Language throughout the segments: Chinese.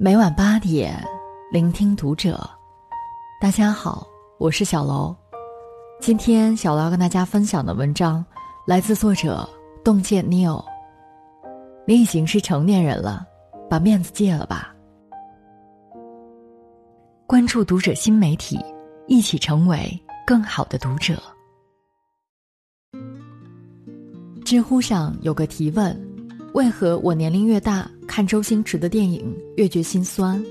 每晚八点，聆听读者。大家好，我是小楼。今天小楼要跟大家分享的文章来自作者洞见 Neil。你已经是成年人了，把面子戒了吧。关注读者新媒体，一起成为更好的读者。知乎上有个提问：为何我年龄越大？看周星驰的电影越觉心酸，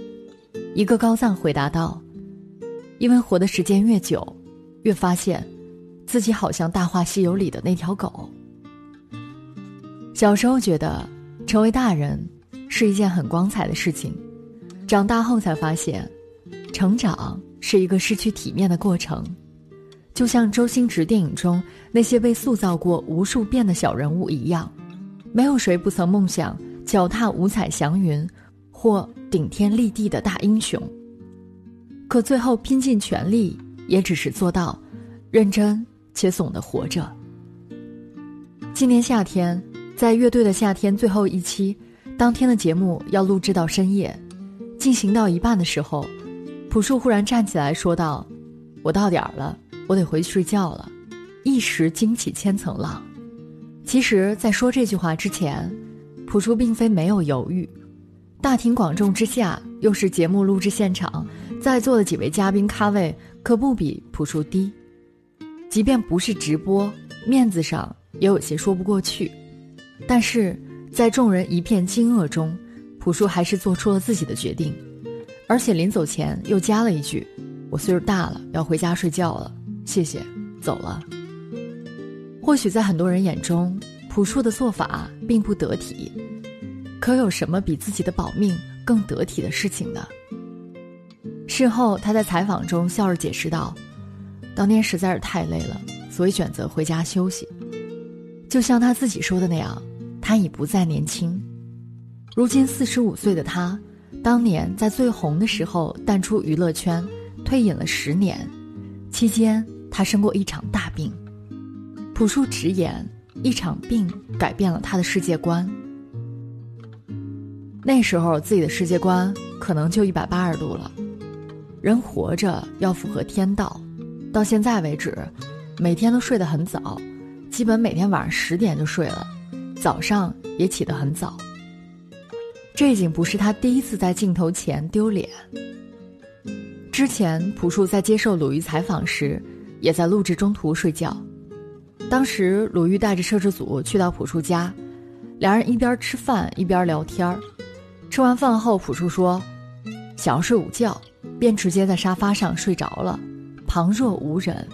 一个高赞回答道：“因为活的时间越久，越发现，自己好像《大话西游》里的那条狗。小时候觉得成为大人是一件很光彩的事情，长大后才发现，成长是一个失去体面的过程，就像周星驰电影中那些被塑造过无数遍的小人物一样，没有谁不曾梦想。”脚踏五彩祥云，或顶天立地的大英雄。可最后拼尽全力，也只是做到认真且怂的活着。今年夏天，在乐队的夏天最后一期，当天的节目要录制到深夜，进行到一半的时候，朴树忽然站起来说道：“我到点儿了，我得回去睡觉了。”一时惊起千层浪。其实，在说这句话之前。朴树并非没有犹豫，大庭广众之下，又是节目录制现场，在座的几位嘉宾咖位可不比朴树低，即便不是直播，面子上也有些说不过去。但是在众人一片惊愕中，朴树还是做出了自己的决定，而且临走前又加了一句：“我岁数大了，要回家睡觉了，谢谢，走了。”或许在很多人眼中。朴树的做法并不得体，可有什么比自己的保命更得体的事情呢？事后他在采访中笑着解释道：“当年实在是太累了，所以选择回家休息。”就像他自己说的那样，他已不再年轻。如今四十五岁的他，当年在最红的时候淡出娱乐圈，退隐了十年，期间他生过一场大病。朴树直言。一场病改变了他的世界观。那时候自己的世界观可能就一百八十度了。人活着要符合天道，到现在为止，每天都睡得很早，基本每天晚上十点就睡了，早上也起得很早。这已经不是他第一次在镜头前丢脸。之前朴树在接受鲁豫采访时，也在录制中途睡觉。当时鲁豫带着摄制组去到朴树家，两人一边吃饭一边聊天儿。吃完饭后，朴树说：“想要睡午觉，便直接在沙发上睡着了，旁若无人。”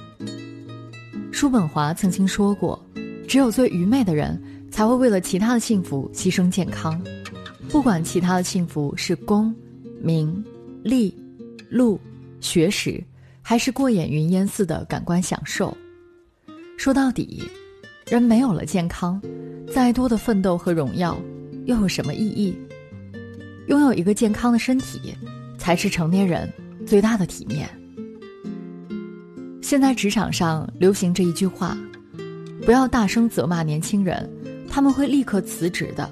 叔本华曾经说过：“只有最愚昧的人才会为了其他的幸福牺牲健康，不管其他的幸福是功、名、利、禄、学识，还是过眼云烟似的感官享受。”说到底，人没有了健康，再多的奋斗和荣耀，又有什么意义？拥有一个健康的身体，才是成年人最大的体面。现在职场上流行这一句话：不要大声责骂年轻人，他们会立刻辞职的；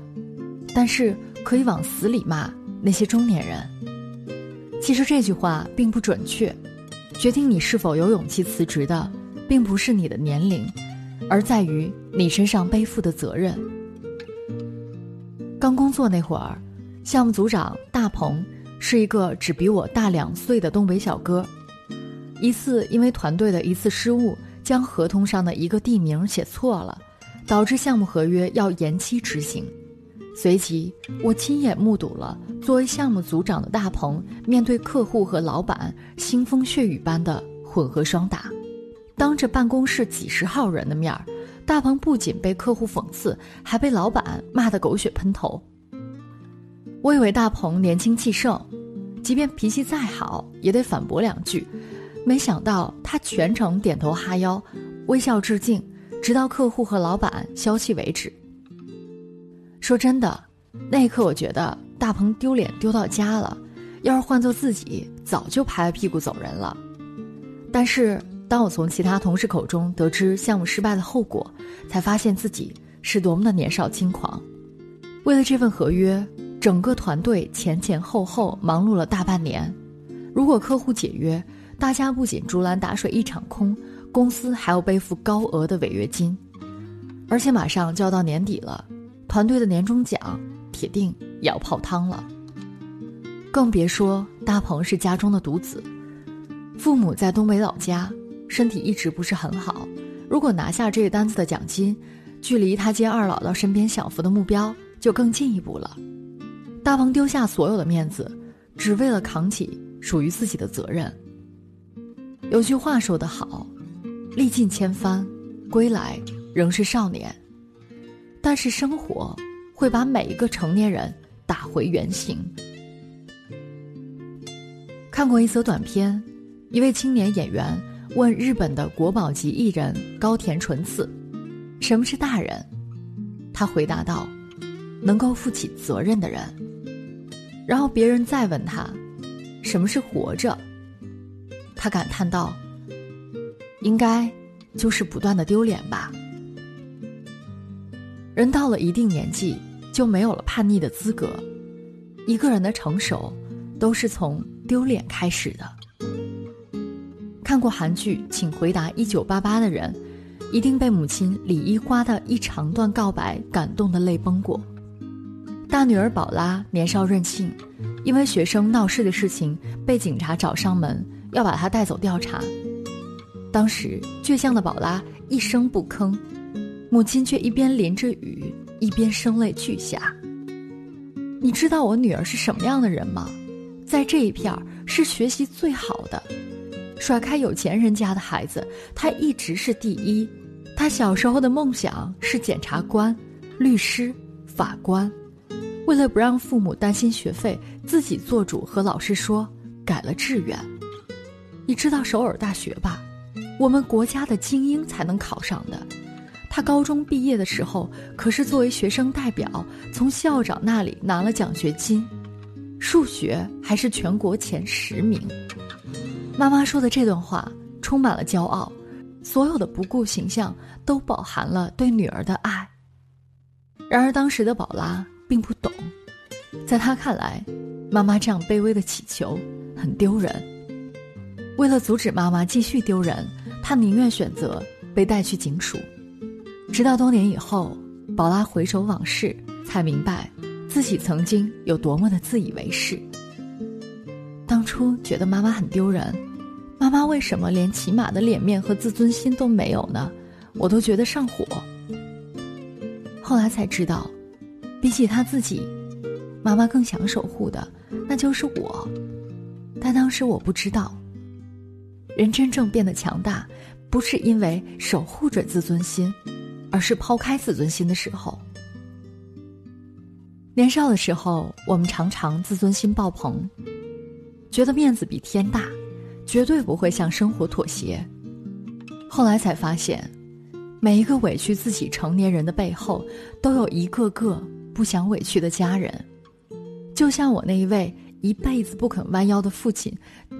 但是可以往死里骂那些中年人。其实这句话并不准确，决定你是否有勇气辞职的。并不是你的年龄，而在于你身上背负的责任。刚工作那会儿，项目组长大鹏是一个只比我大两岁的东北小哥。一次因为团队的一次失误，将合同上的一个地名写错了，导致项目合约要延期执行。随即，我亲眼目睹了作为项目组长的大鹏面对客户和老板腥风血雨般的混合双打。当着办公室几十号人的面儿，大鹏不仅被客户讽刺，还被老板骂得狗血喷头。我以为大鹏年轻气盛，即便脾气再好，也得反驳两句。没想到他全程点头哈腰，微笑致敬，直到客户和老板消气为止。说真的，那一刻我觉得大鹏丢脸丢到家了。要是换做自己，早就拍拍屁股走人了。但是。当我从其他同事口中得知项目失败的后果，才发现自己是多么的年少轻狂。为了这份合约，整个团队前前后后忙碌了大半年。如果客户解约，大家不仅竹篮打水一场空，公司还要背负高额的违约金。而且马上就要到年底了，团队的年终奖铁定也要泡汤了。更别说大鹏是家中的独子，父母在东北老家，身体一直不是很好。如果拿下这个单子的奖金，距离他接二姥姥身边享福的目标就更进一步了。大鹏丢下所有的面子，只为了扛起属于自己的责任。有句话说得好：“历尽千帆，归来仍是少年。”但是生活会把每一个成年人打回原形。看过一则短片，一位青年演员。问日本的国宝级艺人高田纯次：“什么是大人？”他回答道：“能够负起责任的人。”然后别人再问他：“什么是活着？”他感叹道：“应该就是不断的丢脸吧。”人到了一定年纪，就没有了叛逆的资格。一个人的成熟，都是从丢脸开始的。看过韩剧《请回答一九八八》的人，一定被母亲李一花的一长段告白感动的泪崩过。大女儿宝拉年少任性，因为学生闹事的事情被警察找上门，要把她带走调查。当时倔强的宝拉一声不吭，母亲却一边淋着雨，一边声泪俱下。你知道我女儿是什么样的人吗？在这一片儿是学习最好的。甩开有钱人家的孩子，他一直是第一。他小时候的梦想是检察官、律师、法官。为了不让父母担心学费，自己做主和老师说改了志愿。你知道首尔大学吧？我们国家的精英才能考上的。他高中毕业的时候，可是作为学生代表从校长那里拿了奖学金，数学还是全国前十名。妈妈说的这段话充满了骄傲，所有的不顾形象都饱含了对女儿的爱。然而当时的宝拉并不懂，在她看来，妈妈这样卑微的乞求很丢人。为了阻止妈妈继续丢人，她宁愿选择被带去警署。直到多年以后，宝拉回首往事，才明白自己曾经有多么的自以为是。当初觉得妈妈很丢人，妈妈为什么连起码的脸面和自尊心都没有呢？我都觉得上火。后来才知道，比起她自己，妈妈更想守护的那就是我。但当时我不知道，人真正变得强大，不是因为守护着自尊心，而是抛开自尊心的时候。年少的时候，我们常常自尊心爆棚。觉得面子比天大，绝对不会向生活妥协。后来才发现，每一个委屈自己成年人的背后，都有一个个不想委屈的家人。就像我那一位一辈子不肯弯腰的父亲，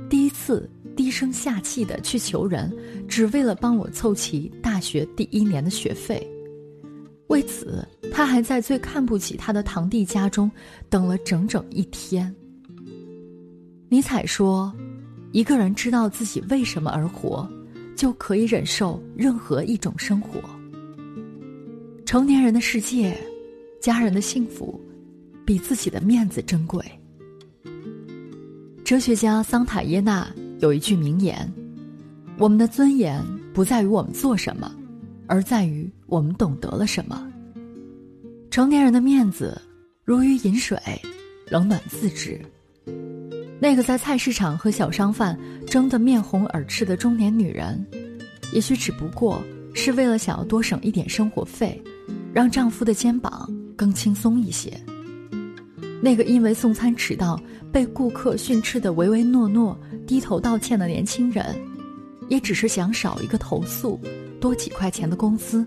第一次低声下气的去求人，只为了帮我凑齐大学第一年的学费。为此，他还在最看不起他的堂弟家中等了整整一天。尼采说：“一个人知道自己为什么而活，就可以忍受任何一种生活。成年人的世界，家人的幸福，比自己的面子珍贵。”哲学家桑塔耶纳有一句名言：“我们的尊严不在于我们做什么，而在于我们懂得了什么。”成年人的面子如鱼饮水，冷暖自知。那个在菜市场和小商贩争得面红耳赤的中年女人，也许只不过是为了想要多省一点生活费，让丈夫的肩膀更轻松一些。那个因为送餐迟到被顾客训斥的唯唯诺诺、低头道歉的年轻人，也只是想少一个投诉，多几块钱的工资，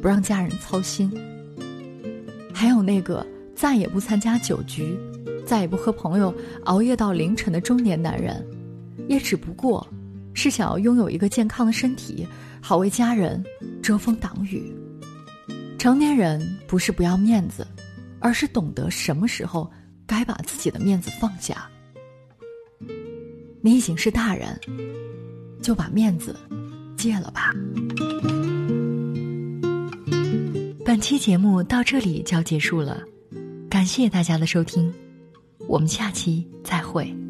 不让家人操心。还有那个再也不参加酒局。再也不和朋友熬夜到凌晨的中年男人。也只不过是想要拥有一个健康的身体好为家人遮风挡雨。成年人不是不要面子而是懂得什么时候该把自己的面子放下。你已经是大人就把面子戒了吧。本期节目到这里就要结束了感谢大家的收听。我们下期再会。